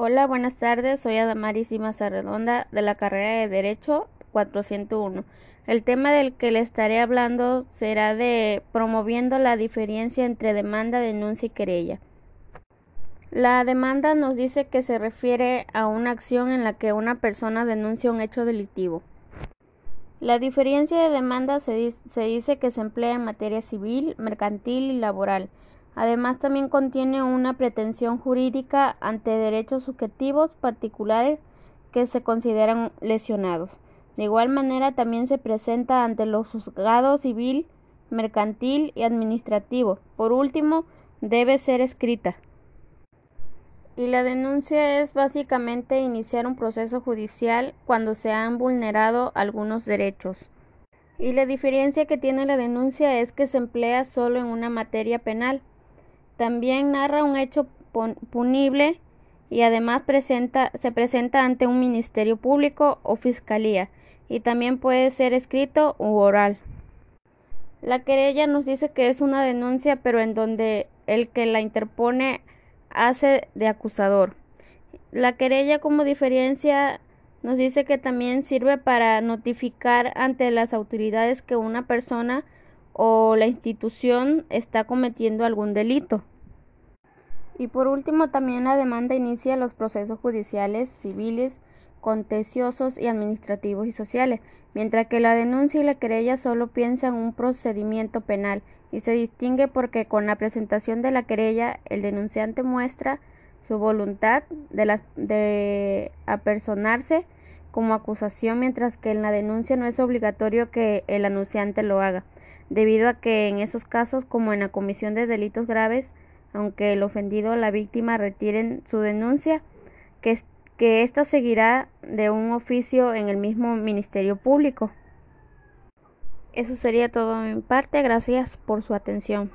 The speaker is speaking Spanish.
Hola, buenas tardes. Soy Adamaris Maza Redonda de la carrera de Derecho 401. El tema del que le estaré hablando será de promoviendo la diferencia entre demanda, denuncia y querella. La demanda nos dice que se refiere a una acción en la que una persona denuncia un hecho delictivo. La diferencia de demanda se dice que se emplea en materia civil, mercantil y laboral. Además, también contiene una pretensión jurídica ante derechos subjetivos particulares que se consideran lesionados. De igual manera, también se presenta ante los juzgados civil, mercantil y administrativo. Por último, debe ser escrita. Y la denuncia es básicamente iniciar un proceso judicial cuando se han vulnerado algunos derechos. Y la diferencia que tiene la denuncia es que se emplea solo en una materia penal, también narra un hecho punible y además presenta, se presenta ante un ministerio público o fiscalía y también puede ser escrito u oral. La querella nos dice que es una denuncia pero en donde el que la interpone hace de acusador. La querella como diferencia nos dice que también sirve para notificar ante las autoridades que una persona o la institución está cometiendo algún delito. Y por último, también la demanda inicia los procesos judiciales, civiles, contenciosos y administrativos y sociales, mientras que la denuncia y la querella solo piensan en un procedimiento penal y se distingue porque con la presentación de la querella el denunciante muestra su voluntad de, la, de apersonarse como acusación, mientras que en la denuncia no es obligatorio que el anunciante lo haga, debido a que en esos casos, como en la comisión de delitos graves, aunque el ofendido o la víctima retiren su denuncia, que, ésta seguirá de un oficio en el mismo Ministerio Público. Eso sería todo mi parte. Gracias por su atención.